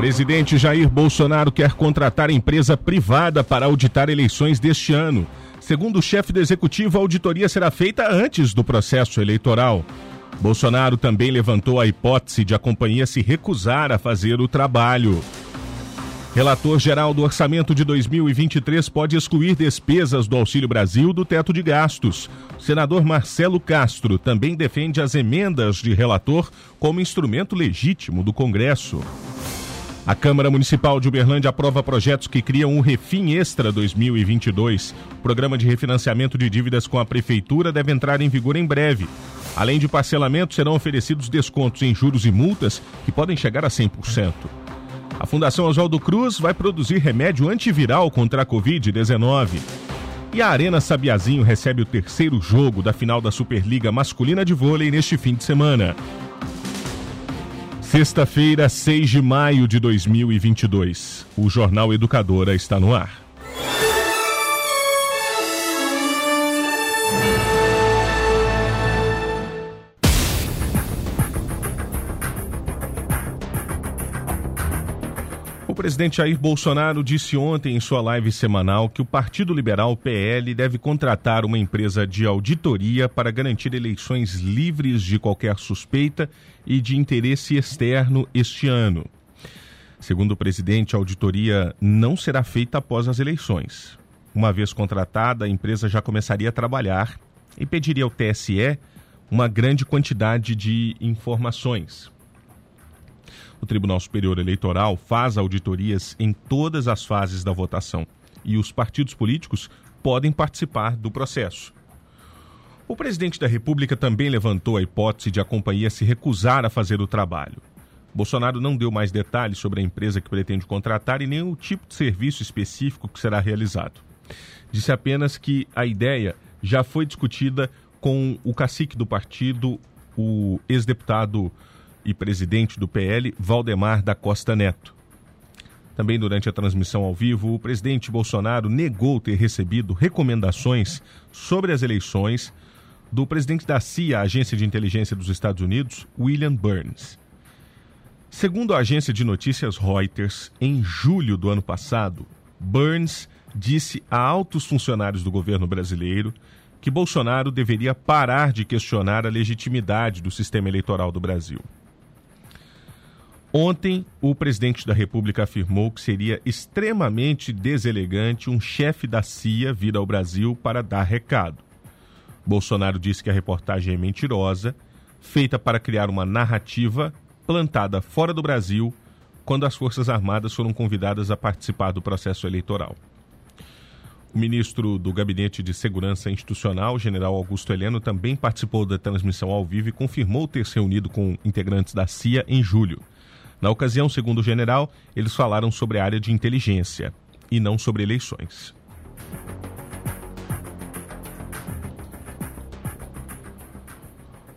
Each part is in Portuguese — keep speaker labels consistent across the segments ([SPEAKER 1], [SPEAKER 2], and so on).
[SPEAKER 1] Presidente Jair Bolsonaro quer contratar empresa privada para auditar eleições deste ano. Segundo o chefe do executivo, a auditoria será feita antes do processo eleitoral. Bolsonaro também levantou a hipótese de a companhia se recusar a fazer o trabalho. Relator geral do orçamento de 2023 pode excluir despesas do Auxílio Brasil do teto de gastos. O senador Marcelo Castro também defende as emendas de relator como instrumento legítimo do Congresso. A Câmara Municipal de Uberlândia aprova projetos que criam um Refim Extra 2022. O programa de refinanciamento de dívidas com a Prefeitura deve entrar em vigor em breve. Além de parcelamento, serão oferecidos descontos em juros e multas que podem chegar a 100%. A Fundação Oswaldo Cruz vai produzir remédio antiviral contra a Covid-19. E a Arena Sabiazinho recebe o terceiro jogo da final da Superliga Masculina de Vôlei neste fim de semana. Sexta-feira, 6 de maio de 2022. O Jornal Educadora está no ar. Presidente Jair Bolsonaro disse ontem em sua live semanal que o Partido Liberal PL deve contratar uma empresa de auditoria para garantir eleições livres de qualquer suspeita e de interesse externo este ano. Segundo o presidente, a auditoria não será feita após as eleições. Uma vez contratada, a empresa já começaria a trabalhar e pediria ao TSE uma grande quantidade de informações. O Tribunal Superior Eleitoral faz auditorias em todas as fases da votação e os partidos políticos podem participar do processo. O presidente da República também levantou a hipótese de a companhia se recusar a fazer o trabalho. Bolsonaro não deu mais detalhes sobre a empresa que pretende contratar e nem o tipo de serviço específico que será realizado. Disse apenas que a ideia já foi discutida com o cacique do partido, o ex-deputado e presidente do PL, Valdemar da Costa Neto. Também durante a transmissão ao vivo, o presidente Bolsonaro negou ter recebido recomendações sobre as eleições do presidente da CIA, a Agência de Inteligência dos Estados Unidos, William Burns. Segundo a agência de notícias Reuters, em julho do ano passado, Burns disse a altos funcionários do governo brasileiro que Bolsonaro deveria parar de questionar a legitimidade do sistema eleitoral do Brasil. Ontem, o presidente da República afirmou que seria extremamente deselegante um chefe da CIA vir ao Brasil para dar recado. Bolsonaro disse que a reportagem é mentirosa, feita para criar uma narrativa plantada fora do Brasil quando as Forças Armadas foram convidadas a participar do processo eleitoral. O ministro do Gabinete de Segurança Institucional, general Augusto Heleno, também participou da transmissão ao vivo e confirmou ter se reunido com integrantes da CIA em julho. Na ocasião, segundo o general, eles falaram sobre a área de inteligência e não sobre eleições.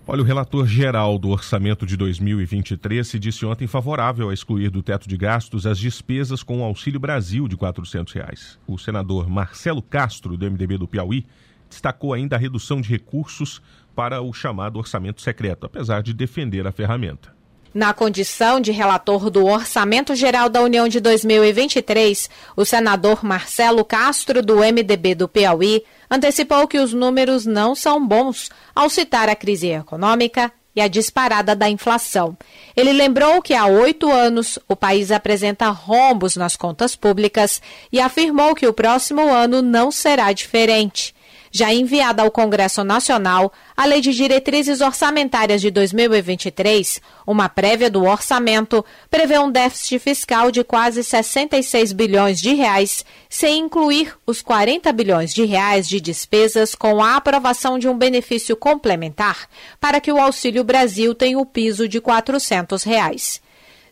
[SPEAKER 1] Olha, o relator geral do orçamento de 2023 se disse ontem favorável a excluir do teto de gastos as despesas com o Auxílio Brasil de 400 reais. O senador Marcelo Castro, do MDB do Piauí, destacou ainda a redução de recursos para o chamado orçamento secreto, apesar de defender a ferramenta.
[SPEAKER 2] Na condição de relator do Orçamento Geral da União de 2023, o senador Marcelo Castro, do MDB do Piauí, antecipou que os números não são bons ao citar a crise econômica e a disparada da inflação. Ele lembrou que há oito anos o país apresenta rombos nas contas públicas e afirmou que o próximo ano não será diferente. Já enviada ao Congresso Nacional, a Lei de Diretrizes Orçamentárias de 2023, uma prévia do orçamento, prevê um déficit fiscal de quase 66 bilhões de reais, sem incluir os 40 bilhões de reais de despesas com a aprovação de um benefício complementar para que o Auxílio Brasil tenha o piso de 400 reais.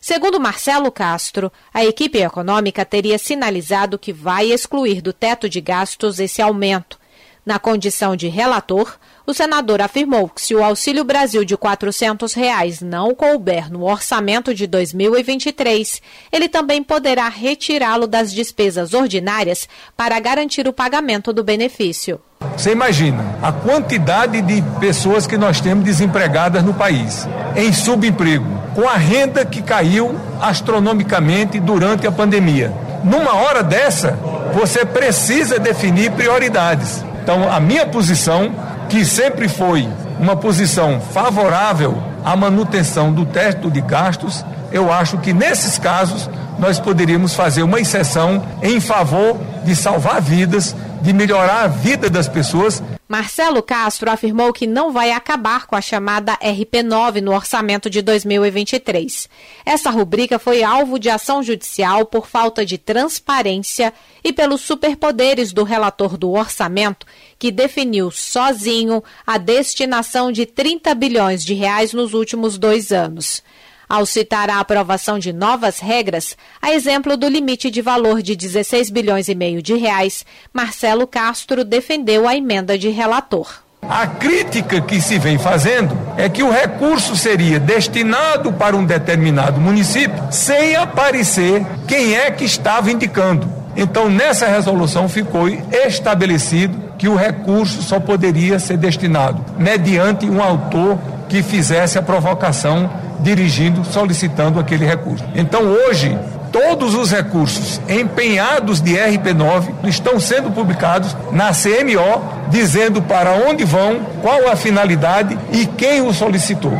[SPEAKER 2] Segundo Marcelo Castro, a equipe econômica teria sinalizado que vai excluir do teto de gastos esse aumento na condição de relator, o senador afirmou que se o Auxílio Brasil de 400 reais não couber no orçamento de 2023, ele também poderá retirá-lo das despesas ordinárias para garantir o pagamento do benefício.
[SPEAKER 3] Você imagina a quantidade de pessoas que nós temos desempregadas no país, em subemprego, com a renda que caiu astronomicamente durante a pandemia. Numa hora dessa, você precisa definir prioridades. Então, a minha posição, que sempre foi uma posição favorável à manutenção do teto de gastos, eu acho que nesses casos nós poderíamos fazer uma exceção em favor de salvar vidas, de melhorar a vida das pessoas
[SPEAKER 2] Marcelo Castro afirmou que não vai acabar com a chamada RP9 no orçamento de 2023. Essa rubrica foi alvo de ação judicial por falta de transparência e pelos superpoderes do relator do orçamento, que definiu sozinho a destinação de 30 bilhões de reais nos últimos dois anos ao citar a aprovação de novas regras, a exemplo do limite de valor de 16 bilhões e meio de reais, Marcelo Castro defendeu a emenda de relator.
[SPEAKER 3] A crítica que se vem fazendo é que o recurso seria destinado para um determinado município sem aparecer quem é que estava indicando. Então, nessa resolução ficou estabelecido que o recurso só poderia ser destinado mediante um autor que fizesse a provocação dirigindo, solicitando aquele recurso. Então hoje, todos os recursos empenhados de RP9 estão sendo publicados na CMO, dizendo para onde vão, qual a finalidade e quem o solicitou.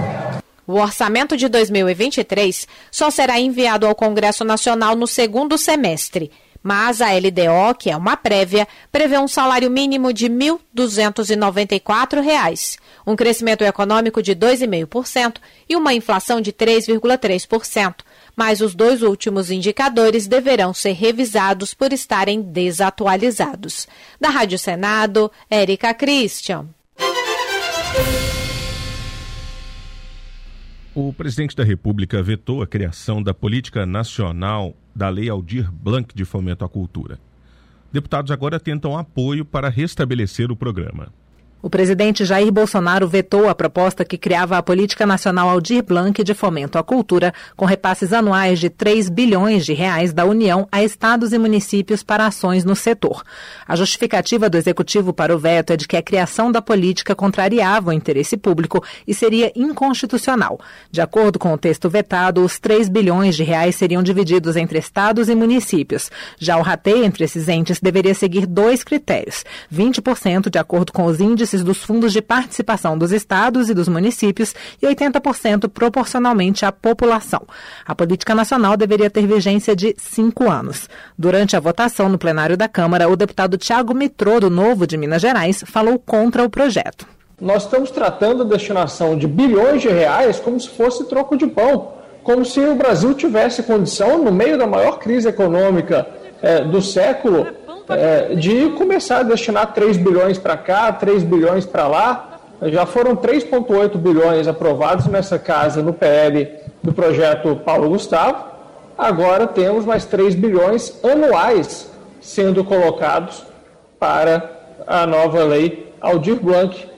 [SPEAKER 2] O orçamento de 2023 só será enviado ao Congresso Nacional no segundo semestre. Mas a LDO, que é uma prévia, prevê um salário mínimo de R$ 1.294, um crescimento econômico de 2,5% e uma inflação de 3,3%. Mas os dois últimos indicadores deverão ser revisados por estarem desatualizados. Da Rádio Senado, Érica Christian.
[SPEAKER 1] O presidente da República vetou a criação da Política Nacional da Lei Aldir Blanc de Fomento à Cultura. Deputados agora tentam apoio para restabelecer o programa.
[SPEAKER 4] O presidente Jair Bolsonaro vetou a proposta que criava a Política Nacional Aldir Blanc de Fomento à Cultura, com repasses anuais de 3 bilhões de reais da União a estados e municípios para ações no setor. A justificativa do executivo para o veto é de que a criação da política contrariava o interesse público e seria inconstitucional. De acordo com o texto vetado, os 3 bilhões de reais seriam divididos entre estados e municípios. Já o rateio entre esses entes deveria seguir dois critérios: 20% de acordo com os índices dos fundos de participação dos estados e dos municípios e 80% proporcionalmente à população. A política nacional deveria ter vigência de cinco anos. Durante a votação no plenário da Câmara, o deputado Tiago Mitrô, do Novo de Minas Gerais, falou contra o projeto.
[SPEAKER 5] Nós estamos tratando a destinação de bilhões de reais como se fosse troco de pão, como se o Brasil tivesse condição, no meio da maior crise econômica é, do século, é, de começar a destinar 3 bilhões para cá, 3 bilhões para lá. Já foram 3,8 bilhões aprovados nessa casa no PL do projeto Paulo Gustavo. Agora temos mais 3 bilhões anuais sendo colocados para a nova lei Aldir Blanc.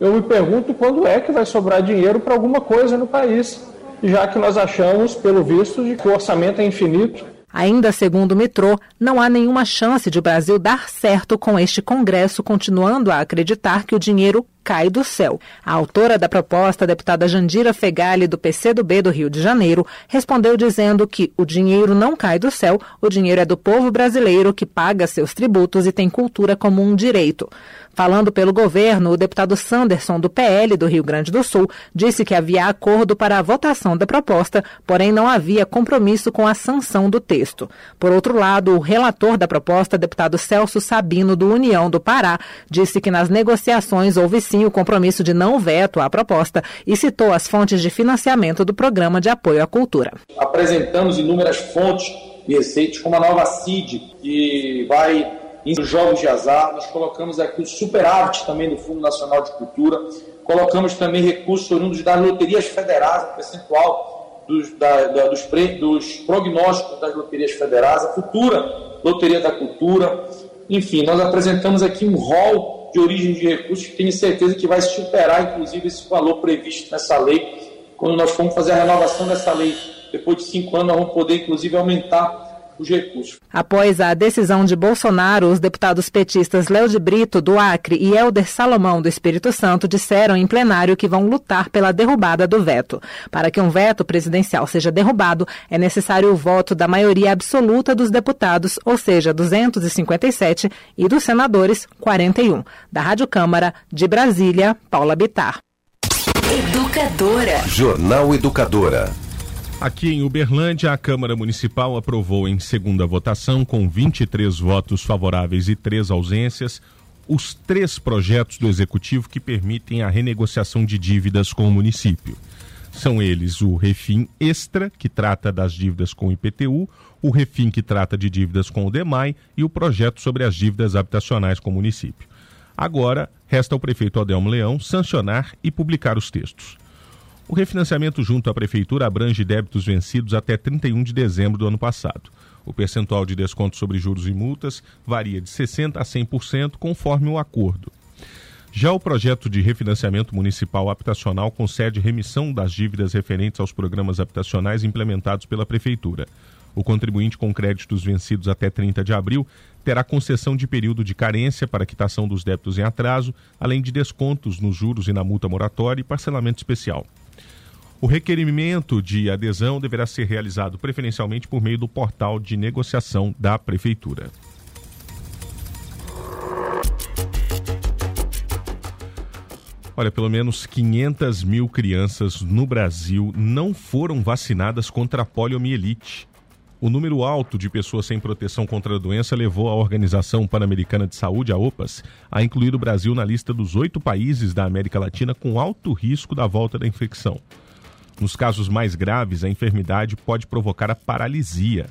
[SPEAKER 5] Eu me pergunto quando é que vai sobrar dinheiro para alguma coisa no país, já que nós achamos, pelo visto, de que o orçamento é infinito
[SPEAKER 4] Ainda segundo o Mitrô, não há nenhuma chance de o Brasil dar certo com este Congresso continuando a acreditar que o dinheiro cai do céu. A autora da proposta, deputada Jandira Fegali, do PCdoB do Rio de Janeiro, respondeu dizendo que o dinheiro não cai do céu, o dinheiro é do povo brasileiro que paga seus tributos e tem cultura como um direito. Falando pelo governo, o deputado Sanderson, do PL do Rio Grande do Sul, disse que havia acordo para a votação da proposta, porém não havia compromisso com a sanção do texto. Por outro lado, o relator da proposta, deputado Celso Sabino, do União do Pará, disse que nas negociações houve sim o compromisso de não veto à proposta e citou as fontes de financiamento do programa de apoio à cultura.
[SPEAKER 6] Apresentamos inúmeras fontes de receitas, como a nova CID, que vai em jogos de azar, nós colocamos aqui o superávit também do Fundo Nacional de Cultura, colocamos também recursos oriundos das loterias federais, o percentual dos, da, da, dos, pre, dos prognósticos das loterias federais, a futura Loteria da Cultura. Enfim, nós apresentamos aqui um rol de origem de recursos que tenho certeza que vai superar, inclusive, esse valor previsto nessa lei. Quando nós formos fazer a renovação dessa lei, depois de cinco anos, nós vamos poder, inclusive, aumentar os recursos.
[SPEAKER 4] Após a decisão de Bolsonaro, os deputados petistas Léo de Brito, do Acre, e Helder Salomão, do Espírito Santo, disseram em plenário que vão lutar pela derrubada do veto. Para que um veto presidencial seja derrubado, é necessário o voto da maioria absoluta dos deputados, ou seja, 257, e dos senadores, 41. Da Rádio Câmara, de Brasília, Paula Bitar.
[SPEAKER 7] Educadora. Jornal Educadora.
[SPEAKER 1] Aqui em Uberlândia, a Câmara Municipal aprovou em segunda votação, com 23 votos favoráveis e três ausências, os três projetos do Executivo que permitem a renegociação de dívidas com o município. São eles o Refim Extra, que trata das dívidas com o IPTU, o Refim, que trata de dívidas com o DEMAI, e o projeto sobre as dívidas habitacionais com o município. Agora, resta ao prefeito Adelmo Leão sancionar e publicar os textos. O refinanciamento junto à Prefeitura abrange débitos vencidos até 31 de dezembro do ano passado. O percentual de desconto sobre juros e multas varia de 60% a 100%, conforme o acordo. Já o projeto de refinanciamento municipal habitacional concede remissão das dívidas referentes aos programas habitacionais implementados pela Prefeitura. O contribuinte com créditos vencidos até 30 de abril terá concessão de período de carência para quitação dos débitos em atraso, além de descontos nos juros e na multa moratória e parcelamento especial. O requerimento de adesão deverá ser realizado preferencialmente por meio do portal de negociação da Prefeitura. Olha, pelo menos 500 mil crianças no Brasil não foram vacinadas contra a poliomielite. O número alto de pessoas sem proteção contra a doença levou a Organização Pan-Americana de Saúde, a OPAS, a incluir o Brasil na lista dos oito países da América Latina com alto risco da volta da infecção. Nos casos mais graves, a enfermidade pode provocar a paralisia.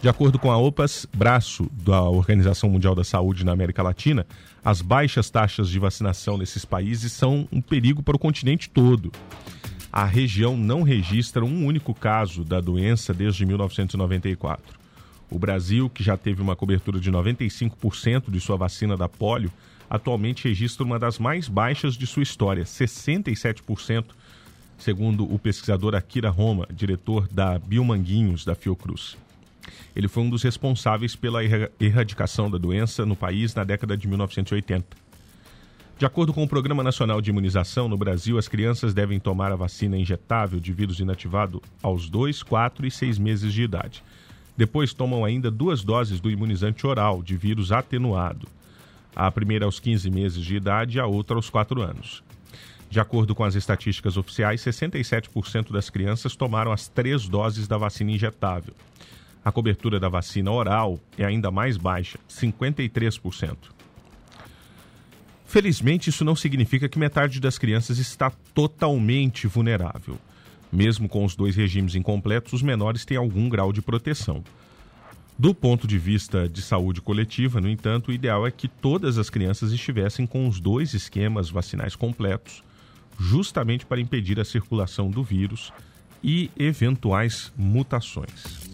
[SPEAKER 1] De acordo com a OPAS, braço da Organização Mundial da Saúde na América Latina, as baixas taxas de vacinação nesses países são um perigo para o continente todo. A região não registra um único caso da doença desde 1994. O Brasil, que já teve uma cobertura de 95% de sua vacina da polio, atualmente registra uma das mais baixas de sua história, 67% segundo o pesquisador Akira Roma, diretor da Biomanguinhos da Fiocruz. Ele foi um dos responsáveis pela erradicação da doença no país na década de 1980. De acordo com o Programa Nacional de Imunização, no Brasil, as crianças devem tomar a vacina injetável de vírus inativado aos 2, 4 e 6 meses de idade. Depois tomam ainda duas doses do imunizante oral de vírus atenuado. A primeira aos 15 meses de idade e a outra aos 4 anos. De acordo com as estatísticas oficiais, 67% das crianças tomaram as três doses da vacina injetável. A cobertura da vacina oral é ainda mais baixa, 53%. Felizmente, isso não significa que metade das crianças está totalmente vulnerável. Mesmo com os dois regimes incompletos, os menores têm algum grau de proteção. Do ponto de vista de saúde coletiva, no entanto, o ideal é que todas as crianças estivessem com os dois esquemas vacinais completos justamente para impedir a circulação do vírus e eventuais mutações.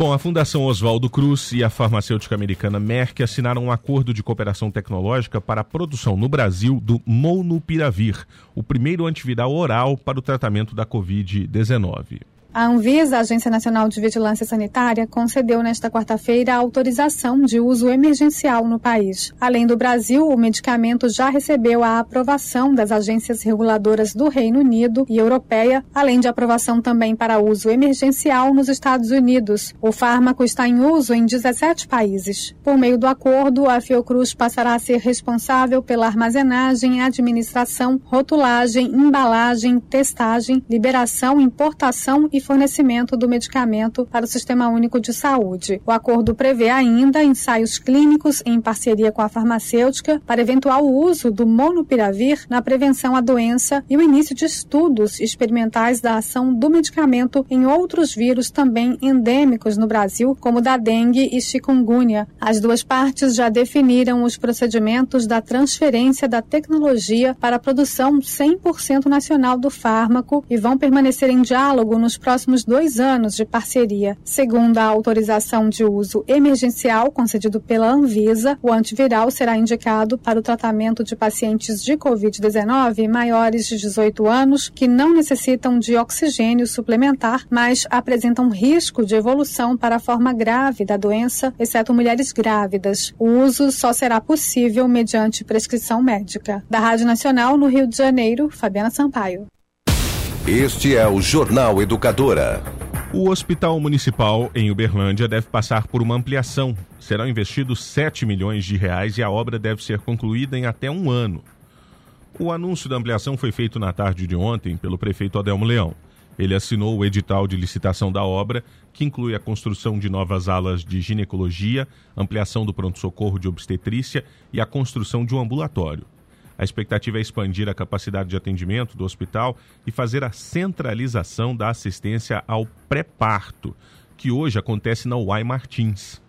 [SPEAKER 1] Bom, a Fundação Oswaldo Cruz e a farmacêutica americana Merck assinaram um acordo de cooperação tecnológica para a produção no Brasil do Molnupiravir, o primeiro antiviral oral para o tratamento da Covid-19.
[SPEAKER 8] A Anvisa, Agência Nacional de Vigilância Sanitária, concedeu nesta quarta-feira a autorização de uso emergencial no país. Além do Brasil, o medicamento já recebeu a aprovação das agências reguladoras do Reino Unido e Europeia, além de aprovação também para uso emergencial nos Estados Unidos. O fármaco está em uso em 17 países. Por meio do acordo, a Fiocruz passará a ser responsável pela armazenagem, administração, rotulagem, embalagem, testagem, liberação, importação e fornecimento do medicamento para o Sistema Único de Saúde. O acordo prevê ainda ensaios clínicos em parceria com a farmacêutica para eventual uso do monopiravir na prevenção à doença e o início de estudos experimentais da ação do medicamento em outros vírus também endêmicos no Brasil, como da dengue e chikungunya. As duas partes já definiram os procedimentos da transferência da tecnologia para a produção 100% nacional do fármaco e vão permanecer em diálogo nos próximos próximos dois anos de parceria. Segundo a autorização de uso emergencial concedido pela Anvisa, o antiviral será indicado para o tratamento de pacientes de Covid-19 maiores de 18 anos que não necessitam de oxigênio suplementar, mas apresentam risco de evolução para a forma grave da doença, exceto mulheres grávidas. O uso só será possível mediante prescrição médica. Da Rádio Nacional, no Rio de Janeiro, Fabiana Sampaio.
[SPEAKER 7] Este é o Jornal Educadora.
[SPEAKER 1] O Hospital Municipal em Uberlândia deve passar por uma ampliação. Serão investidos 7 milhões de reais e a obra deve ser concluída em até um ano. O anúncio da ampliação foi feito na tarde de ontem pelo prefeito Adelmo Leão. Ele assinou o edital de licitação da obra, que inclui a construção de novas alas de ginecologia, ampliação do pronto-socorro de obstetrícia e a construção de um ambulatório. A expectativa é expandir a capacidade de atendimento do hospital e fazer a centralização da assistência ao pré-parto, que hoje acontece na UAI Martins.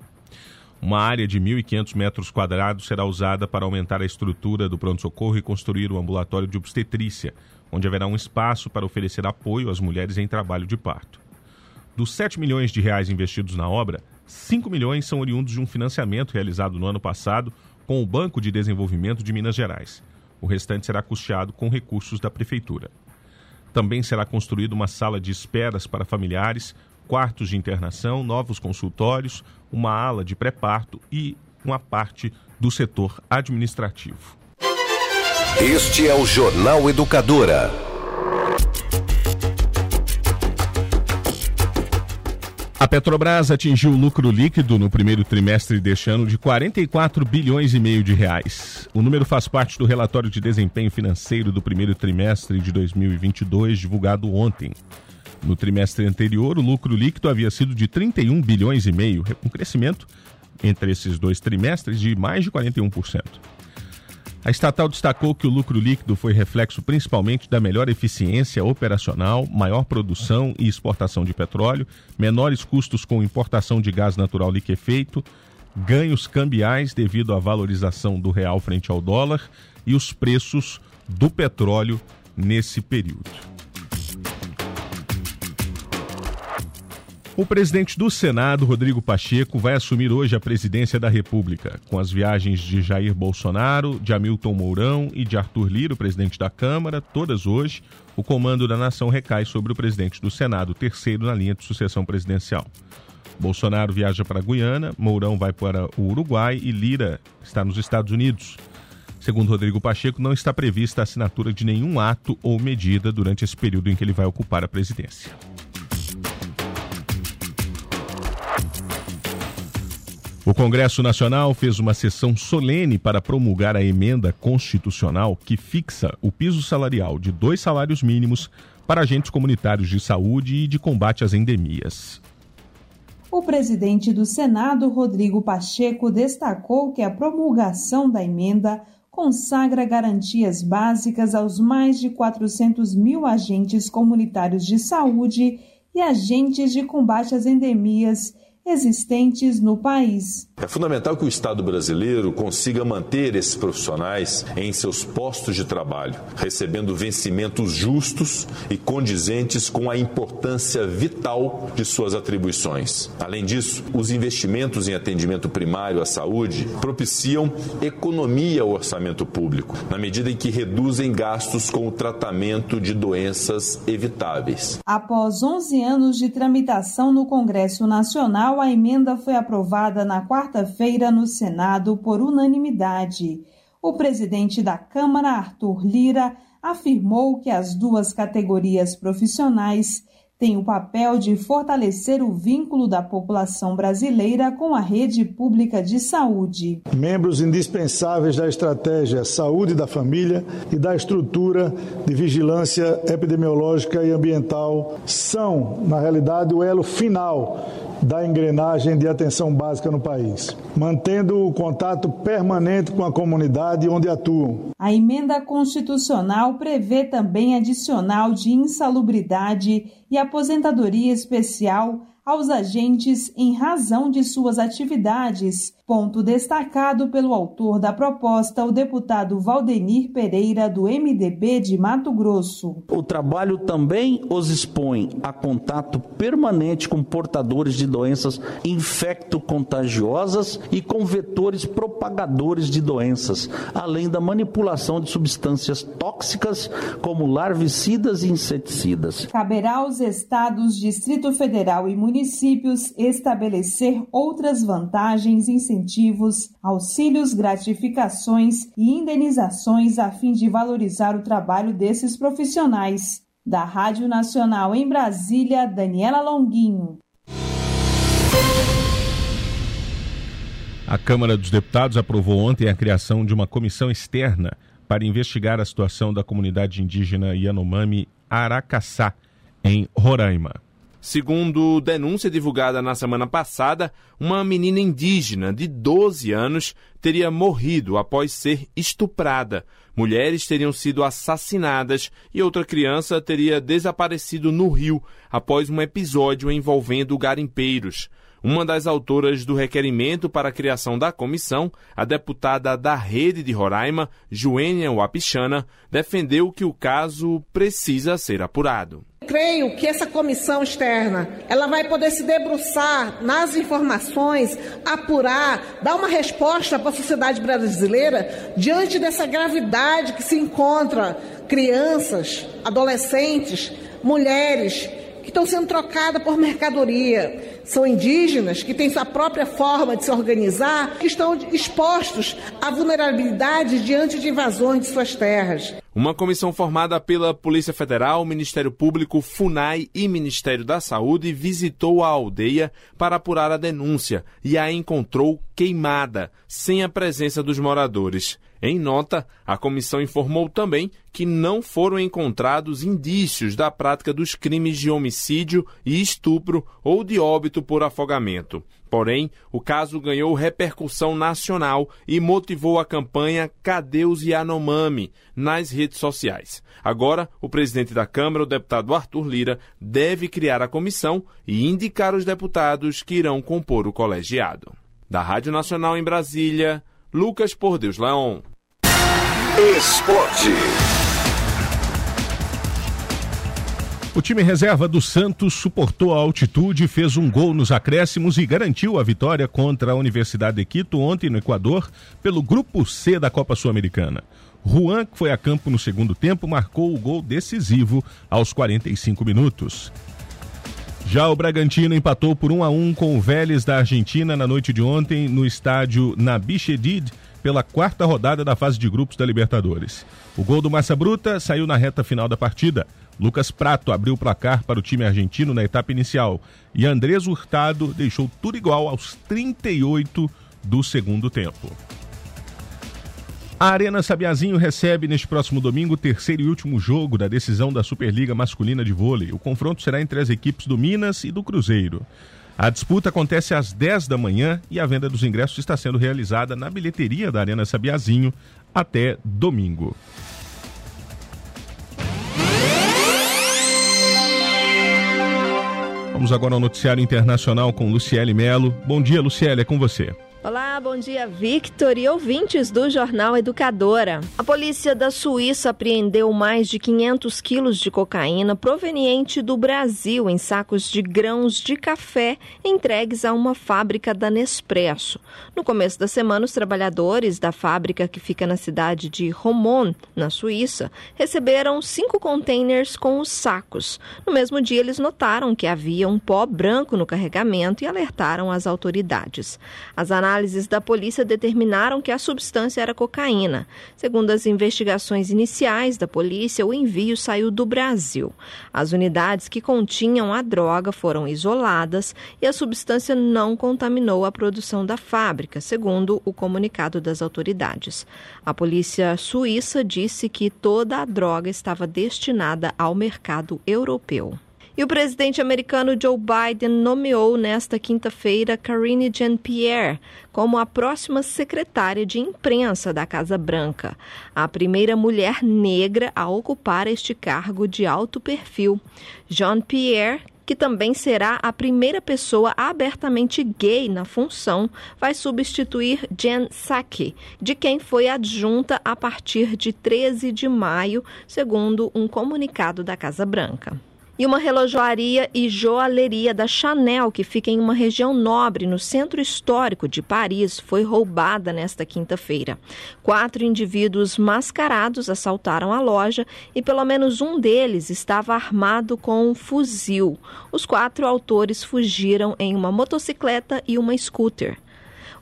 [SPEAKER 1] Uma área de 1.500 metros quadrados será usada para aumentar a estrutura do pronto-socorro e construir o ambulatório de obstetrícia, onde haverá um espaço para oferecer apoio às mulheres em trabalho de parto. Dos 7 milhões de reais investidos na obra, 5 milhões são oriundos de um financiamento realizado no ano passado com o Banco de Desenvolvimento de Minas Gerais. O restante será custeado com recursos da Prefeitura. Também será construída uma sala de esperas para familiares, quartos de internação, novos consultórios, uma ala de pré-parto e uma parte do setor administrativo.
[SPEAKER 7] Este é o Jornal Educadora.
[SPEAKER 1] Petrobras atingiu lucro líquido no primeiro trimestre deste ano de 44 bilhões e meio de reais. O número faz parte do relatório de desempenho financeiro do primeiro trimestre de 2022, divulgado ontem. No trimestre anterior, o lucro líquido havia sido de 31 bilhões e meio, um crescimento entre esses dois trimestres de mais de 41%. A estatal destacou que o lucro líquido foi reflexo principalmente da melhor eficiência operacional, maior produção e exportação de petróleo, menores custos com importação de gás natural liquefeito, ganhos cambiais devido à valorização do real frente ao dólar e os preços do petróleo nesse período. O presidente do Senado, Rodrigo Pacheco, vai assumir hoje a presidência da República, com as viagens de Jair Bolsonaro, de Hamilton Mourão e de Arthur Lira, o presidente da Câmara, todas hoje. O comando da nação recai sobre o presidente do Senado, terceiro na linha de sucessão presidencial. Bolsonaro viaja para a Guiana, Mourão vai para o Uruguai e Lira está nos Estados Unidos. Segundo Rodrigo Pacheco, não está prevista a assinatura de nenhum ato ou medida durante esse período em que ele vai ocupar a presidência. O Congresso Nacional fez uma sessão solene para promulgar a emenda constitucional que fixa o piso salarial de dois salários mínimos para agentes comunitários de saúde e de combate às endemias.
[SPEAKER 9] O presidente do Senado, Rodrigo Pacheco, destacou que a promulgação da emenda consagra garantias básicas aos mais de 400 mil agentes comunitários de saúde e agentes de combate às endemias existentes no país.
[SPEAKER 10] É fundamental que o Estado brasileiro consiga manter esses profissionais em seus postos de trabalho, recebendo vencimentos justos e condizentes com a importância vital de suas atribuições. Além disso, os investimentos em atendimento primário à saúde propiciam economia ao orçamento público, na medida em que reduzem gastos com o tratamento de doenças evitáveis.
[SPEAKER 9] Após 11 anos de tramitação no Congresso Nacional, a emenda foi aprovada na quarta-feira no Senado por unanimidade. O presidente da Câmara, Arthur Lira, afirmou que as duas categorias profissionais tem o papel de fortalecer o vínculo da população brasileira com a rede pública de saúde.
[SPEAKER 11] Membros indispensáveis da estratégia Saúde da Família e da estrutura de vigilância epidemiológica e ambiental são, na realidade, o elo final da engrenagem de atenção básica no país, mantendo o contato permanente com a comunidade onde atuam.
[SPEAKER 9] A emenda constitucional prevê também adicional de insalubridade e aposentadoria especial aos agentes em razão de suas atividades, ponto destacado pelo autor da proposta, o deputado Valdenir Pereira, do MDB de Mato Grosso.
[SPEAKER 12] O trabalho também os expõe a contato permanente com portadores de doenças infecto-contagiosas e com vetores propagadores de doenças, além da manipulação de substâncias tóxicas como larvicidas e inseticidas.
[SPEAKER 9] Caberá aos estados, Distrito Federal e municípios estabelecer outras vantagens, incentivos, auxílios, gratificações e indenizações a fim de valorizar o trabalho desses profissionais. Da Rádio Nacional em Brasília, Daniela Longuinho.
[SPEAKER 1] A Câmara dos Deputados aprovou ontem a criação de uma comissão externa para investigar a situação da comunidade indígena Yanomami Aracaçá, em Roraima.
[SPEAKER 13] Segundo denúncia divulgada na semana passada, uma menina indígena de 12 anos teria morrido após ser estuprada. Mulheres teriam sido assassinadas e outra criança teria desaparecido no rio após um episódio envolvendo garimpeiros. Uma das autoras do requerimento para a criação da comissão, a deputada da Rede de Roraima, Joênia Wapichana, defendeu que o caso precisa ser apurado.
[SPEAKER 14] Creio que essa comissão externa, ela vai poder se debruçar nas informações, apurar, dar uma resposta para a sociedade brasileira diante dessa gravidade que se encontra crianças, adolescentes, mulheres que estão sendo trocadas por mercadoria. São indígenas que têm sua própria forma de se organizar, que estão expostos à vulnerabilidade diante de invasões de suas terras.
[SPEAKER 13] Uma comissão formada pela Polícia Federal, Ministério Público, FUNAI e Ministério da Saúde visitou a aldeia para apurar a denúncia e a encontrou queimada, sem a presença dos moradores. Em nota, a comissão informou também que não foram encontrados indícios da prática dos crimes de homicídio e estupro ou de óbito por afogamento. Porém, o caso ganhou repercussão nacional e motivou a campanha Cadê os Yanomami nas redes sociais. Agora, o presidente da Câmara, o deputado Arthur Lira, deve criar a comissão e indicar os deputados que irão compor o colegiado. Da Rádio Nacional em Brasília, Lucas Por Deus Leão.
[SPEAKER 7] Esporte.
[SPEAKER 1] O time reserva do Santos suportou a altitude, fez um gol nos acréscimos e garantiu a vitória contra a Universidade de Quito ontem no Equador pelo Grupo C da Copa Sul-Americana. Juan, que foi a campo no segundo tempo, marcou o gol decisivo aos 45 minutos. Já o Bragantino empatou por 1 a 1 com o Vélez da Argentina na noite de ontem no estádio Nabichedid pela quarta rodada da fase de grupos da Libertadores. O gol do Massa Bruta saiu na reta final da partida. Lucas Prato abriu o placar para o time argentino na etapa inicial e Andrés Hurtado deixou tudo igual aos 38 do segundo tempo. A Arena Sabiazinho recebe neste próximo domingo o terceiro e último jogo da decisão da Superliga Masculina de Vôlei. O confronto será entre as equipes do Minas e do Cruzeiro. A disputa acontece às 10 da manhã e a venda dos ingressos está sendo realizada na bilheteria da Arena Sabiazinho até domingo. Vamos agora ao noticiário internacional com Luciele Melo. Bom dia, Luciele, é com você.
[SPEAKER 15] Olá, bom dia, Victor e ouvintes do Jornal Educadora. A polícia da Suíça apreendeu mais de 500 quilos de cocaína proveniente do Brasil em sacos de grãos de café entregues a uma fábrica da Nespresso. No começo da semana, os trabalhadores da fábrica que fica na cidade de Romont, na Suíça, receberam cinco containers com os sacos. No mesmo dia, eles notaram que havia um pó branco no carregamento e alertaram as autoridades. As análises da polícia determinaram que a substância era cocaína. Segundo as investigações iniciais da polícia, o envio saiu do Brasil. As unidades que continham a droga foram isoladas e a substância não contaminou a produção da fábrica, segundo o comunicado das autoridades. A polícia suíça disse que toda a droga estava destinada ao mercado europeu. E o presidente americano Joe Biden nomeou nesta quinta-feira Karine Jean-Pierre como a próxima secretária de imprensa da Casa Branca, a primeira mulher negra a ocupar este cargo de alto perfil. Jean-Pierre, que também será a primeira pessoa abertamente gay na função, vai substituir Jen Psaki, de quem foi adjunta a partir de 13 de maio, segundo um comunicado da Casa Branca e uma relojoaria e joalheria da Chanel, que fica em uma região nobre no centro histórico de Paris, foi roubada nesta quinta-feira. Quatro indivíduos mascarados assaltaram a loja e pelo menos um deles estava armado com um fuzil. Os quatro autores fugiram em uma motocicleta e uma scooter.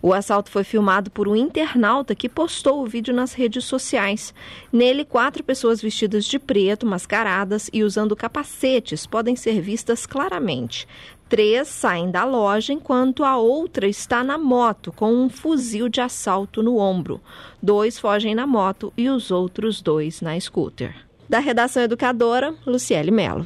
[SPEAKER 15] O assalto foi filmado por um internauta que postou o vídeo nas redes sociais. Nele, quatro pessoas vestidas de preto, mascaradas e usando capacetes podem ser vistas claramente. Três saem da loja enquanto a outra está na moto com um fuzil de assalto no ombro. Dois fogem na moto e os outros dois na scooter. Da redação educadora, Luciele Melo.